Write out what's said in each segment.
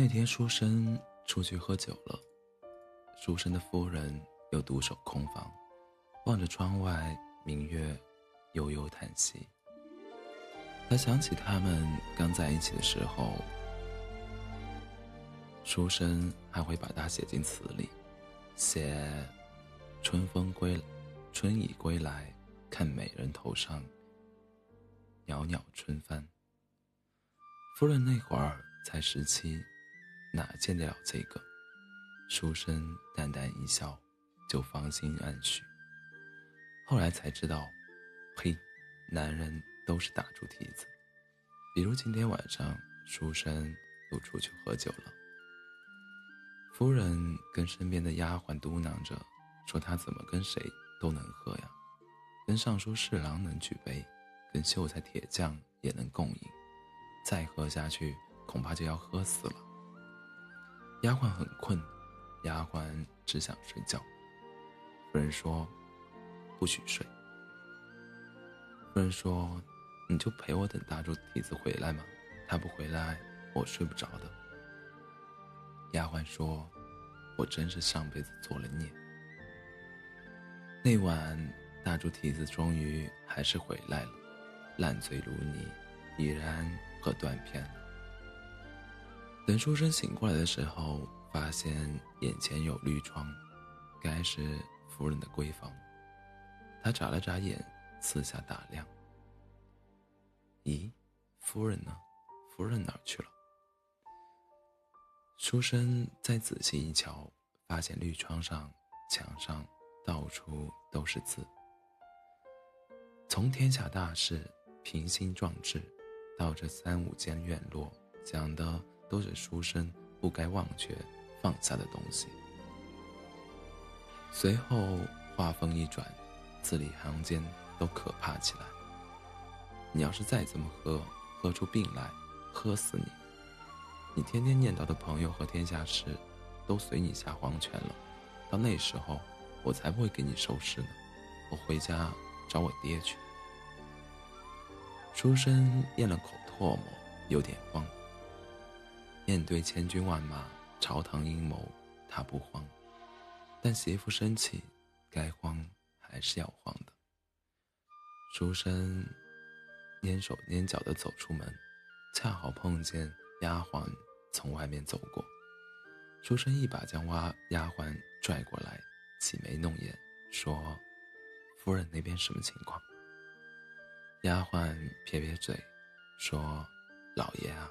那天书生出去喝酒了，书生的夫人又独守空房，望着窗外明月，悠悠叹息。他想起他们刚在一起的时候，书生还会把他写进词里，写“春风归，春已归来，看美人头上，袅袅春帆。”夫人那会儿才十七。哪见得了这个？书生淡淡一笑，就芳心暗许。后来才知道，呸，男人都是打猪蹄子。比如今天晚上，书生又出去喝酒了。夫人跟身边的丫鬟嘟囔着，说他怎么跟谁都能喝呀，跟尚书侍郎能举杯，跟秀才铁匠也能共饮，再喝下去恐怕就要喝死了。丫鬟很困，丫鬟只想睡觉。夫人说：“不许睡。”夫人说：“你就陪我等大猪蹄子回来嘛，他不回来，我睡不着的。”丫鬟说：“我真是上辈子做了孽。”那晚，大猪蹄子终于还是回来了，烂醉如泥，已然喝断片了。等书生醒过来的时候，发现眼前有绿窗，该是夫人的闺房。他眨了眨眼，四下打量。咦，夫人呢？夫人哪儿去了？书生再仔细一瞧，发现绿窗上、墙上到处都是字，从天下大事、平心壮志，到这三五间院落，讲的。都是书生不该忘却、放下的东西。随后话锋一转，字里行间都可怕起来。你要是再这么喝，喝出病来，喝死你！你天天念叨的朋友和天下事，都随你下黄泉了。到那时候，我才不会给你收尸呢。我回家找我爹去。书生咽了口唾沫，有点慌。面对千军万马、朝堂阴谋，他不慌；但媳妇生气，该慌还是要慌的。书生蹑手蹑脚地走出门，恰好碰见丫鬟从外面走过。书生一把将丫丫鬟拽过来，挤眉弄眼说：“夫人那边什么情况？”丫鬟撇撇嘴，说：“老爷啊，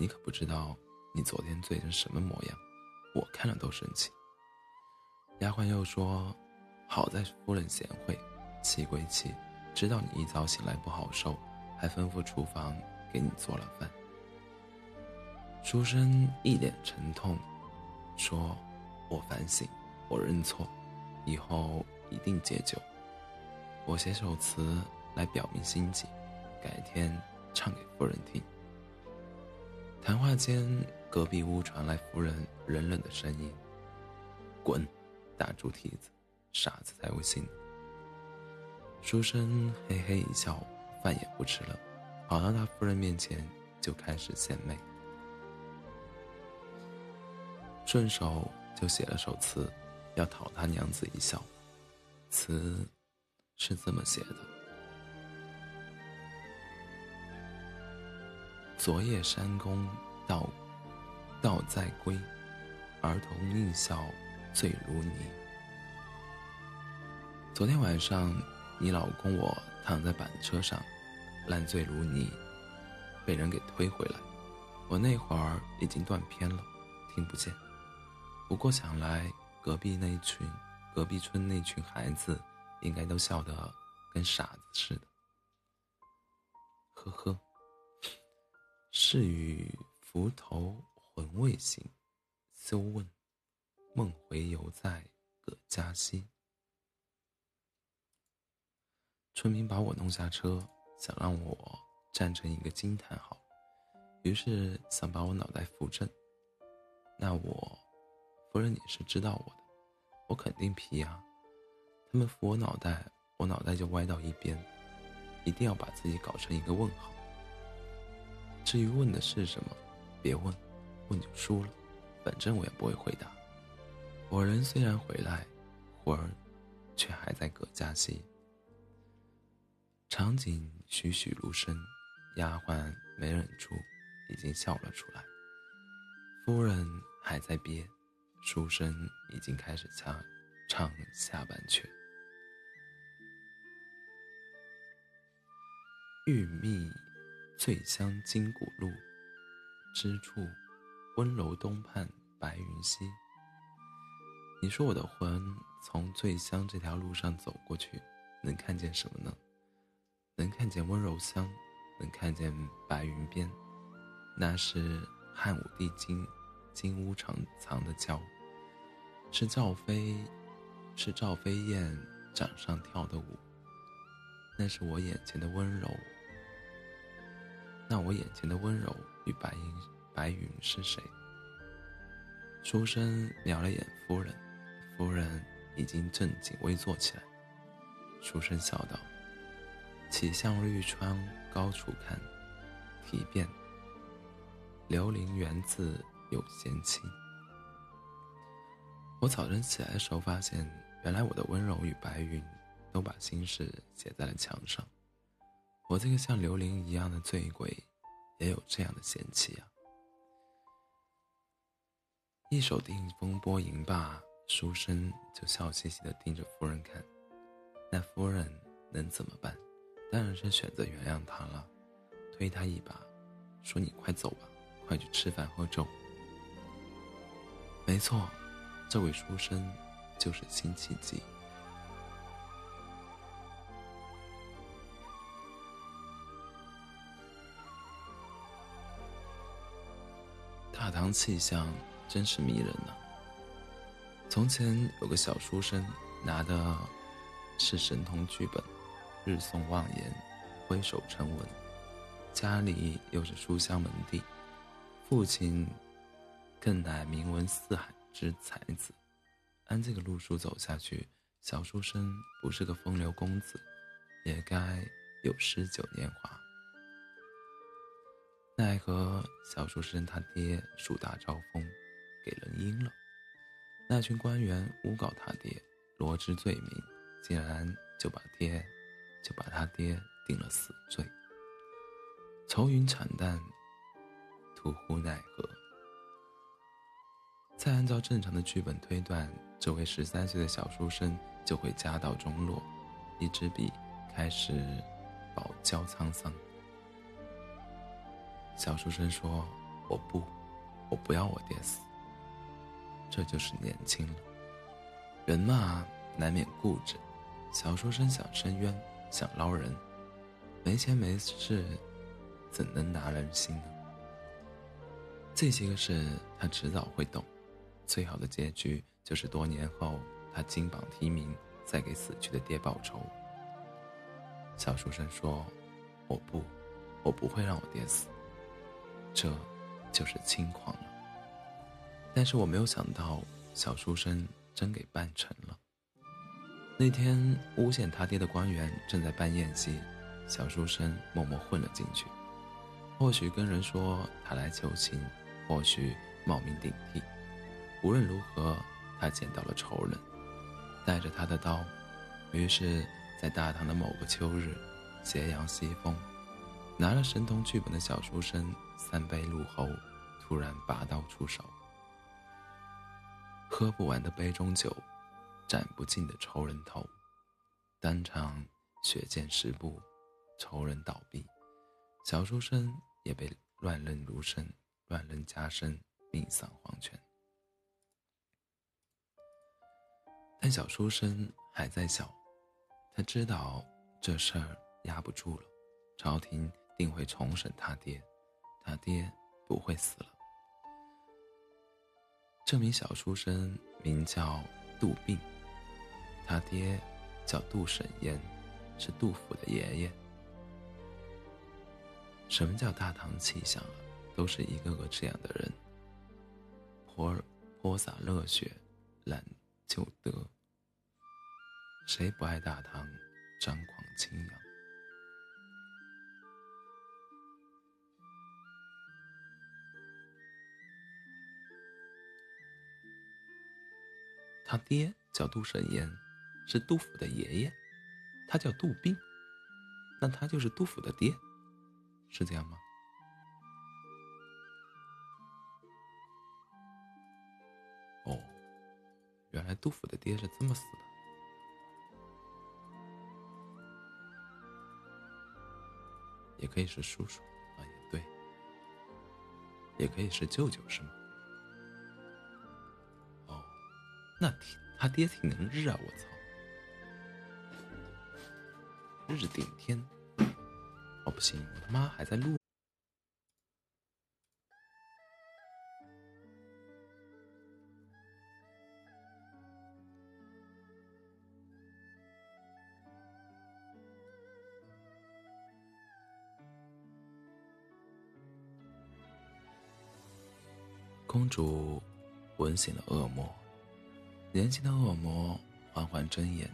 你可不知道。”你昨天醉成什么模样？我看了都生气。丫鬟又说：“好在夫人贤惠，气归气，知道你一早醒来不好受，还吩咐厨房给你做了饭。”书生一脸沉痛，说：“我反省，我认错，以后一定戒酒。我写首词来表明心迹，改天唱给夫人听。”谈话间。隔壁屋传来夫人冷冷的声音：“滚，大猪蹄子，傻子才会信。”书生嘿嘿一笑，饭也不吃了，跑到他夫人面前就开始献媚，顺手就写了首词，要讨他娘子一笑。词是这么写的：昨夜山公到。道在归，儿童应笑醉如泥。昨天晚上，你老公我躺在板车上，烂醉如泥，被人给推回来。我那会儿已经断片了，听不见。不过想来，隔壁那群，隔壁村那群孩子，应该都笑得跟傻子似的。呵呵，是与浮头。魂未醒，休问梦回犹在葛家溪。村民把我弄下车，想让我站成一个惊叹号，于是想把我脑袋扶正。那我，夫人你是知道我的，我肯定皮啊。他们扶我脑袋，我脑袋就歪到一边，一定要把自己搞成一个问号。至于问的是什么，别问。问就输了，反正我也不会回答。我人虽然回来，魂儿却还在葛家西。场景栩栩如生，丫鬟没忍住，已经笑了出来。夫人还在憋，书生已经开始唱唱下半阙。玉蜜醉香金谷路，之处温柔东畔白云西。你说我的魂从醉乡这条路上走过去，能看见什么呢？能看见温柔乡，能看见白云边，那是汉武帝金金屋藏藏的娇，是赵飞，是赵飞燕掌上跳的舞。那是我眼前的温柔。那我眼前的温柔与白云白云是谁？书生瞄了眼夫人，夫人已经正襟危坐起来。书生笑道：“岂向绿窗高处看，体变刘伶源自有仙气。”我早晨起来的时候，发现原来我的温柔与白云都把心事写在了墙上。我这个像刘伶一样的醉鬼，也有这样的嫌弃啊！一手定风波吟罢，书生就笑嘻嘻的盯着夫人看。那夫人能怎么办？当然是选择原谅他了，推他一把，说：“你快走吧，快去吃饭喝粥。”没错，这位书生就是辛弃疾。大唐气象真是迷人呢。从前有个小书生，拿的是神童剧本，日诵望言，挥手成文。家里又是书香门第，父亲更乃名闻四海之才子。按这个路数走下去，小书生不是个风流公子，也该有十九年华。奈何小书生他爹树大招风，给人阴了。那群官员诬告他爹，罗织罪名，竟然就把爹，就把他爹定了死罪。愁云惨淡，徒呼奈何。再按照正常的剧本推断，这位十三岁的小书生就会家道中落，一支笔开始饱交沧桑。小书生说：“我不，我不要我爹死。这就是年轻了。人嘛，难免固执。小书生想伸冤，想捞人，没钱没势，怎能拿人心呢？这些个事他迟早会懂。最好的结局就是多年后他金榜题名，再给死去的爹报仇。”小书生说：“我不，我不会让我爹死。”这，就是轻狂了。但是我没有想到，小书生真给办成了。那天诬陷他爹的官员正在办宴席，小书生默默混了进去。或许跟人说他来求情，或许冒名顶替。无论如何，他见到了仇人，带着他的刀。于是，在大唐的某个秋日，斜阳西风。拿了神童剧本的小书生，三杯入喉，突然拔刀出手。喝不完的杯中酒，斩不尽的仇人头，当场血溅十步，仇人倒闭，小书生也被乱刃如生，乱刃加身，命丧黄泉。但小书生还在小，他知道这事儿压不住了，朝廷。定会重审他爹，他爹不会死了。这名小书生名叫杜病，他爹叫杜审言，是杜甫的爷爷。什么叫大唐气象啊？都是一个个这样的人，泼泼洒热血，揽旧德。谁不爱大唐，张狂清扬？他爹叫杜审言，是杜甫的爷爷，他叫杜宾，那他就是杜甫的爹，是这样吗？哦，原来杜甫的爹是这么死的。也可以是叔叔啊，也对，也可以是舅舅，是吗？那他爹挺能日啊，我操，日顶天！哦，不行，我他妈还在录。公主吻醒了恶魔，年轻的恶魔缓缓睁眼，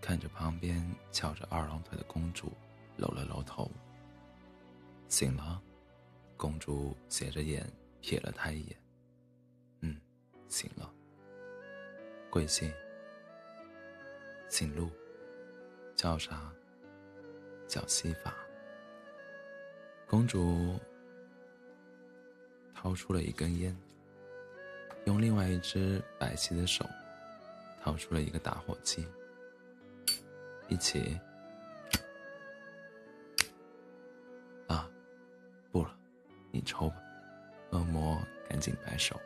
看着旁边翘着二郎腿的公主，搂了搂头。醒了，公主斜着眼瞥了他一眼。嗯，醒了。贵姓？姓陆。叫啥？叫西法。公主。掏出了一根烟，用另外一只白皙的手掏出了一个打火机，一起。啊，不了，你抽吧。恶魔赶紧摆手。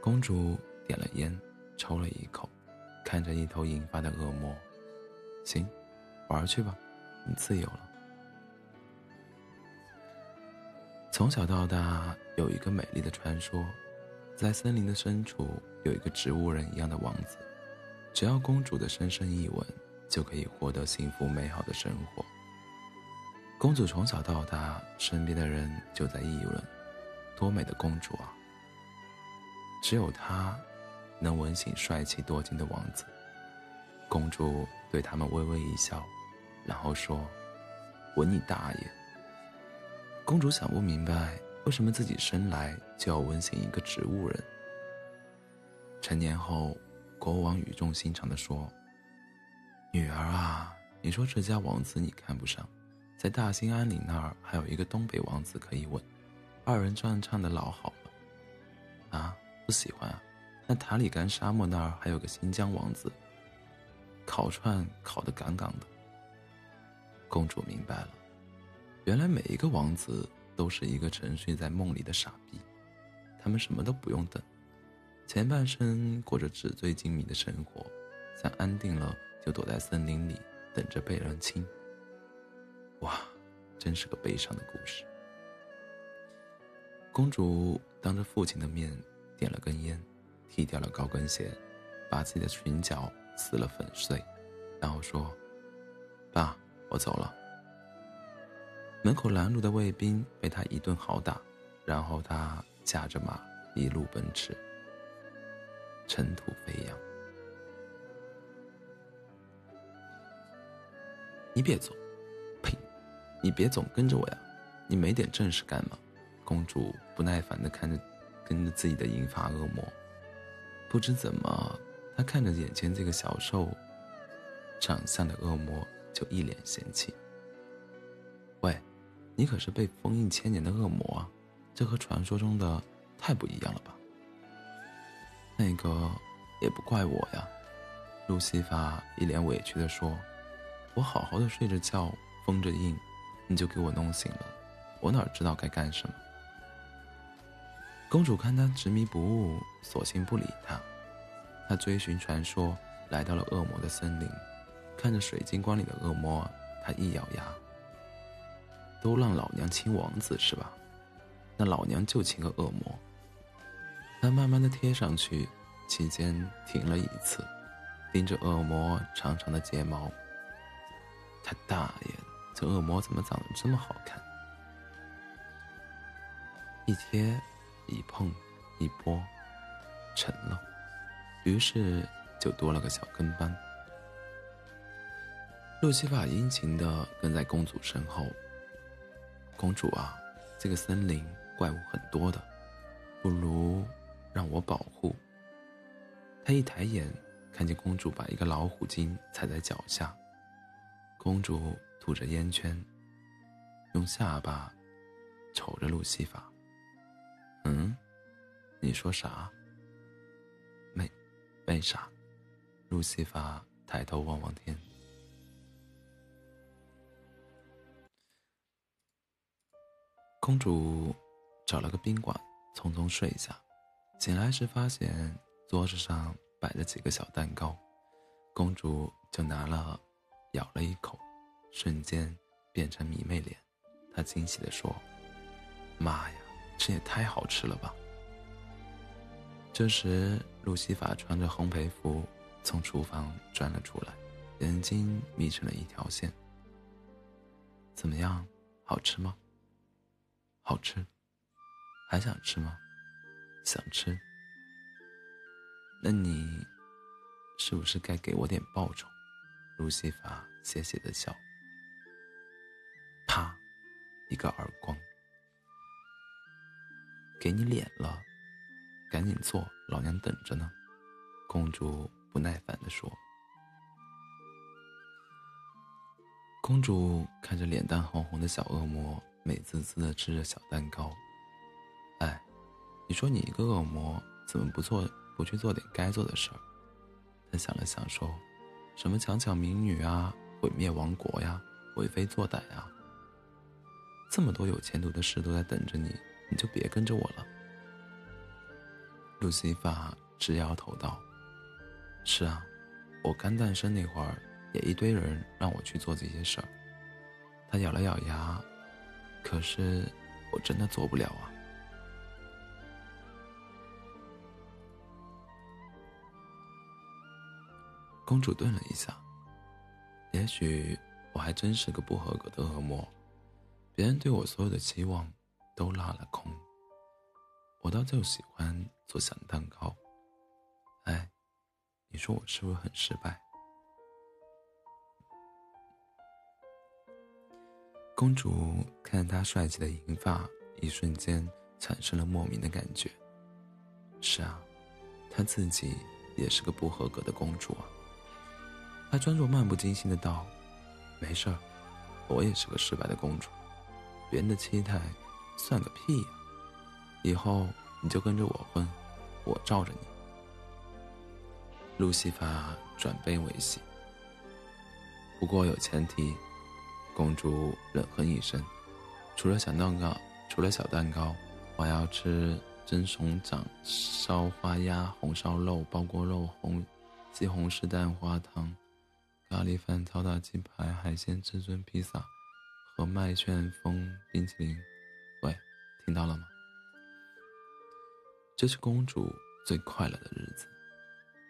公主点了烟，抽了一口，看着一头银发的恶魔，行，玩去吧，你自由了。从小到大，有一个美丽的传说，在森林的深处有一个植物人一样的王子，只要公主的深深一吻，就可以获得幸福美好的生活。公主从小到大，身边的人就在议论：多美的公主啊！只有她，能吻醒帅气多金的王子。公主对他们微微一笑，然后说：“吻你大爷！”公主想不明白，为什么自己生来就要吻醒一个植物人。成年后，国王语重心长地说：“女儿啊，你说这家王子你看不上，在大兴安岭那儿还有一个东北王子可以吻，二人转唱的老好了。啊，不喜欢啊？那塔里干沙漠那儿还有个新疆王子，烤串烤得杠杠的。”公主明白了。原来每一个王子都是一个沉睡在梦里的傻逼，他们什么都不用等，前半生过着纸醉金迷的生活，想安定了就躲在森林里等着被人亲。哇，真是个悲伤的故事。公主当着父亲的面点了根烟，踢掉了高跟鞋，把自己的裙角撕了粉碎，然后说：“爸，我走了。”门口拦路的卫兵被他一顿好打，然后他驾着马一路奔驰，尘土飞扬。你别走，呸！你别总跟着我呀，你没点正事干吗？公主不耐烦的看着跟着自己的银发恶魔，不知怎么，她看着眼前这个小瘦长相的恶魔，就一脸嫌弃。你可是被封印千年的恶魔，这和传说中的太不一样了吧？那个也不怪我呀，路西法一脸委屈地说：“我好好的睡着觉，封着印，你就给我弄醒了，我哪知道该干什么？”公主看他执迷不悟，索性不理他。她追寻传说，来到了恶魔的森林，看着水晶棺里的恶魔，她一咬牙。都让老娘亲王子是吧？那老娘就亲个恶魔。他慢慢的贴上去，期间停了一次，盯着恶魔长长的睫毛。他大爷，这恶魔怎么长得这么好看？一贴，一碰，一拨，沉了。于是就多了个小跟班。路西法殷勤的跟在公主身后。公主啊，这个森林怪物很多的，不如让我保护。他一抬眼，看见公主把一个老虎精踩在脚下。公主吐着烟圈，用下巴瞅着路西法。嗯，你说啥？没，没啥。路西法抬头望望天。公主找了个宾馆，匆匆睡下。醒来时发现桌子上摆着几个小蛋糕，公主就拿了，咬了一口，瞬间变成迷妹脸。她惊喜地说：“妈呀，这也太好吃了吧！”这时，路西法穿着烘焙服从厨房钻了出来，眼睛眯成了一条线。“怎么样，好吃吗？”好吃，还想吃吗？想吃。那你是不是该给我点报酬？路西法邪邪的笑。啪，一个耳光。给你脸了，赶紧做，老娘等着呢。公主不耐烦的说。公主看着脸蛋红红的小恶魔。美滋滋的吃着小蛋糕，哎，你说你一个恶魔怎么不做不去做点该做的事儿？他想了想说：“什么强抢民女啊，毁灭王国呀，为非作歹啊，这么多有前途的事都在等着你，你就别跟着我了。”路西法直摇头道：“是啊，我刚诞生那会儿，也一堆人让我去做这些事儿。”他咬了咬牙。可是，我真的做不了啊！公主顿了一下，也许我还真是个不合格的恶魔，别人对我所有的期望都落了空。我倒就喜欢做小蛋糕，哎，你说我是不是很失败？公主看着他帅气的银发，一瞬间产生了莫名的感觉。是啊，她自己也是个不合格的公主啊。她装作漫不经心的道：“没事儿，我也是个失败的公主，别人的期待算个屁呀！以后你就跟着我混，我罩着你。”路西法转悲为喜，不过有前提。公主冷哼一声：“除了小蛋糕，除了小蛋糕，我要吃蒸熊掌、烧花鸭、红烧肉、包锅肉、红西红柿蛋花汤、咖喱饭、超大鸡排、海鲜至尊披萨和麦旋风冰淇淋。”喂，听到了吗？这是公主最快乐的日子，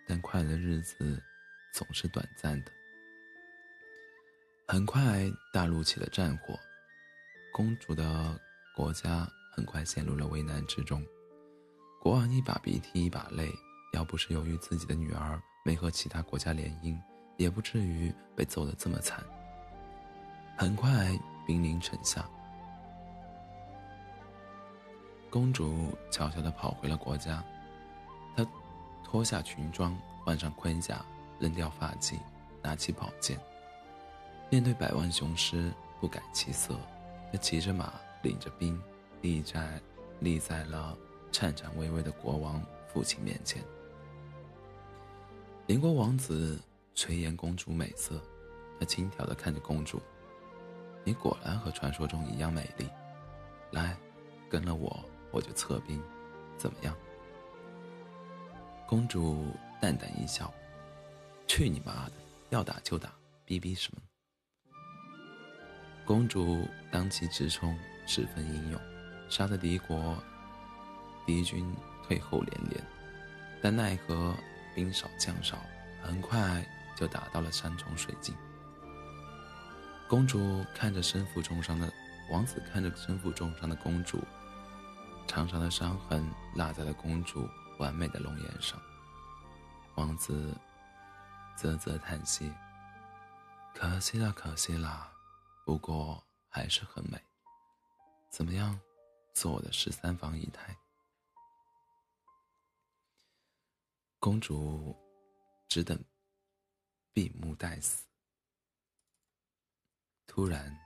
但快乐的日子总是短暂的。很快，大陆起了战火，公主的国家很快陷入了危难之中。国王一把鼻涕一把泪，要不是由于自己的女儿没和其他国家联姻，也不至于被揍得这么惨。很快，兵临城下，公主悄悄地跑回了国家。她脱下裙装，换上盔甲，扔掉发髻，拿起宝剑。面对百万雄师，不改其色，他骑着马，领着兵，立在立在了颤颤巍巍的国王父亲面前。邻国王子垂涎公主美色，他轻佻地看着公主：“你果然和传说中一样美丽。来，跟了我，我就撤兵，怎么样？”公主淡淡一笑：“去你妈的！要打就打，逼逼什么？”公主当其直冲，十分英勇，杀得敌国敌军退后连连。但奈何兵少将少，很快就打到了山重水尽。公主看着身负重伤的王子，看着身负重伤的公主，长长的伤痕落在了公主完美的容颜上。王子啧啧叹息：“可惜了，可惜了。”不过还是很美，怎么样，做我的十三房姨太？公主只等闭目待死。突然，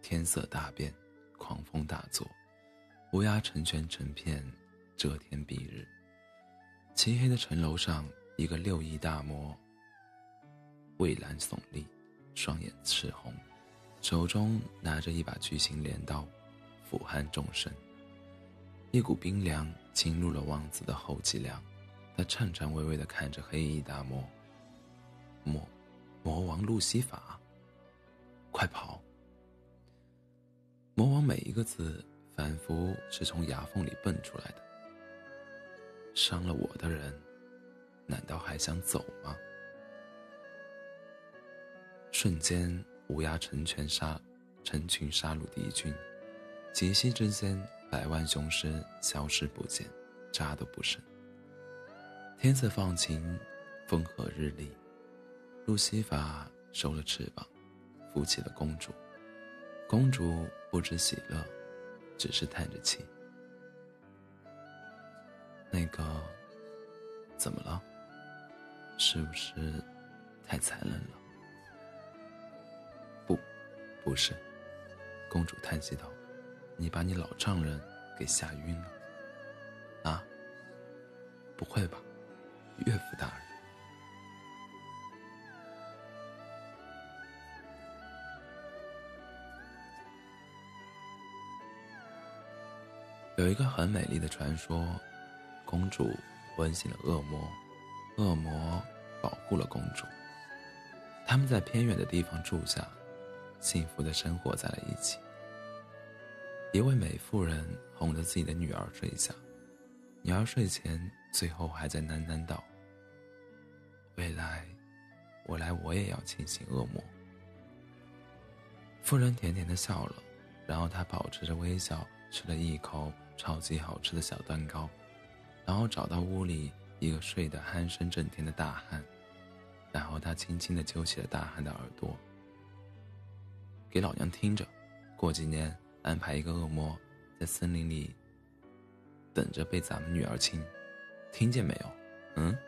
天色大变，狂风大作，乌鸦成群成片，遮天蔽日。漆黑的城楼上，一个六翼大魔蔚蓝耸立，双眼赤红，手中拿着一把巨型镰刀，俯瞰众生。一股冰凉侵入了王子的后脊梁，他颤颤巍巍地看着黑衣大魔。魔，魔王路西法。快跑！魔王每一个字，仿佛是从牙缝里蹦出来的。伤了我的人，难道还想走吗？瞬间，乌鸦成群杀，成群杀戮敌军，几息之间，百万雄师消失不见，渣都不剩。天色放晴，风和日丽，路西法收了翅膀。扶起了公主，公主不知喜乐，只是叹着气。那个，怎么了？是不是太残忍了？不，是。公主叹息道：“你把你老丈人给吓晕了。”啊？不会吧，岳父大人？有一个很美丽的传说，公主吻醒了恶魔，恶魔保护了公主。他们在偏远的地方住下，幸福的生活在了一起。一位美妇人哄着自己的女儿睡下，女儿睡前最后还在喃喃道：“未来，我来我也要清醒恶魔。”妇人甜甜的笑了，然后她保持着微笑吃了一口。超级好吃的小蛋糕，然后找到屋里一个睡得鼾声震天的大汉，然后他轻轻地揪起了大汉的耳朵，给老娘听着，过几年安排一个恶魔在森林里等着被咱们女儿亲，听见没有？嗯，